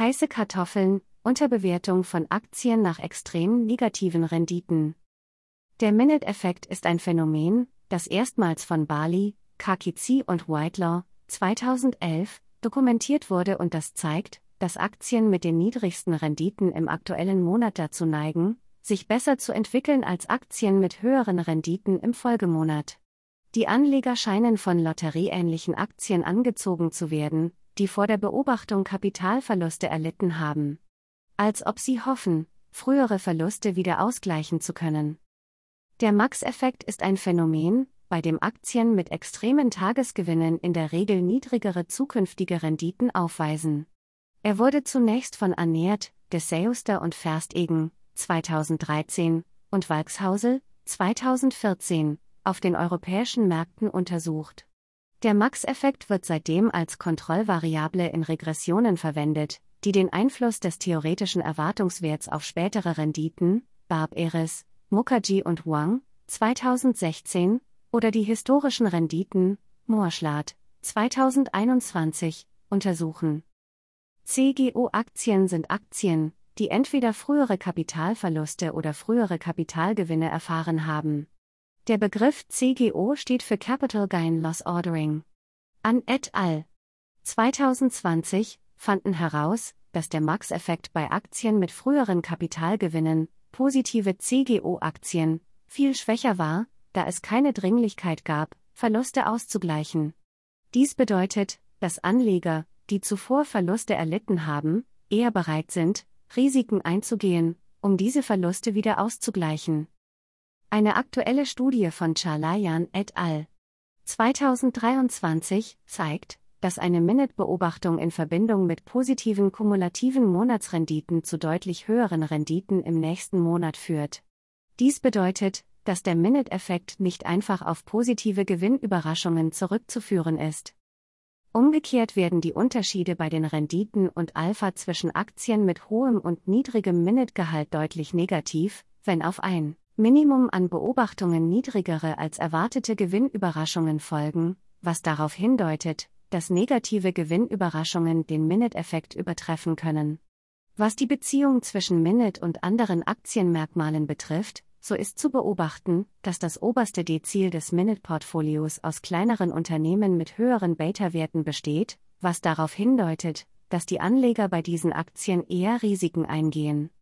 Heiße Kartoffeln, Unterbewertung von Aktien nach extrem negativen Renditen. Der Minute-Effekt ist ein Phänomen, das erstmals von Bali, Kakizi und Whitelaw 2011 dokumentiert wurde und das zeigt, dass Aktien mit den niedrigsten Renditen im aktuellen Monat dazu neigen, sich besser zu entwickeln als Aktien mit höheren Renditen im Folgemonat. Die Anleger scheinen von lotterieähnlichen Aktien angezogen zu werden, die vor der Beobachtung Kapitalverluste erlitten haben. Als ob sie hoffen, frühere Verluste wieder ausgleichen zu können. Der Max-Effekt ist ein Phänomen, bei dem Aktien mit extremen Tagesgewinnen in der Regel niedrigere zukünftige Renditen aufweisen. Er wurde zunächst von Annert, de Seuster und Verstegen 2013 und Walkshausel 2014 auf den europäischen Märkten untersucht. Der Max-Effekt wird seitdem als Kontrollvariable in Regressionen verwendet, die den Einfluss des theoretischen Erwartungswerts auf spätere Renditen, Barb Eres, Mukherjee und Wang, 2016, oder die historischen Renditen, Moorschlat, 2021, untersuchen. CGO-Aktien sind Aktien, die entweder frühere Kapitalverluste oder frühere Kapitalgewinne erfahren haben. Der Begriff CGO steht für Capital Gain Loss Ordering. An et al. 2020 fanden heraus, dass der Max-Effekt bei Aktien mit früheren Kapitalgewinnen, positive CGO-Aktien, viel schwächer war, da es keine Dringlichkeit gab, Verluste auszugleichen. Dies bedeutet, dass Anleger, die zuvor Verluste erlitten haben, eher bereit sind, Risiken einzugehen, um diese Verluste wieder auszugleichen. Eine aktuelle Studie von Chalayan et al. 2023 zeigt, dass eine Minute-Beobachtung in Verbindung mit positiven kumulativen Monatsrenditen zu deutlich höheren Renditen im nächsten Monat führt. Dies bedeutet, dass der Minute-Effekt nicht einfach auf positive Gewinnüberraschungen zurückzuführen ist. Umgekehrt werden die Unterschiede bei den Renditen und Alpha zwischen Aktien mit hohem und niedrigem Minute-Gehalt deutlich negativ, wenn auf ein Minimum an Beobachtungen niedrigere als erwartete Gewinnüberraschungen folgen, was darauf hindeutet, dass negative Gewinnüberraschungen den Minute-Effekt übertreffen können. Was die Beziehung zwischen Minute und anderen Aktienmerkmalen betrifft, so ist zu beobachten, dass das oberste Dezil des Minute-Portfolios aus kleineren Unternehmen mit höheren Beta-Werten besteht, was darauf hindeutet, dass die Anleger bei diesen Aktien eher Risiken eingehen.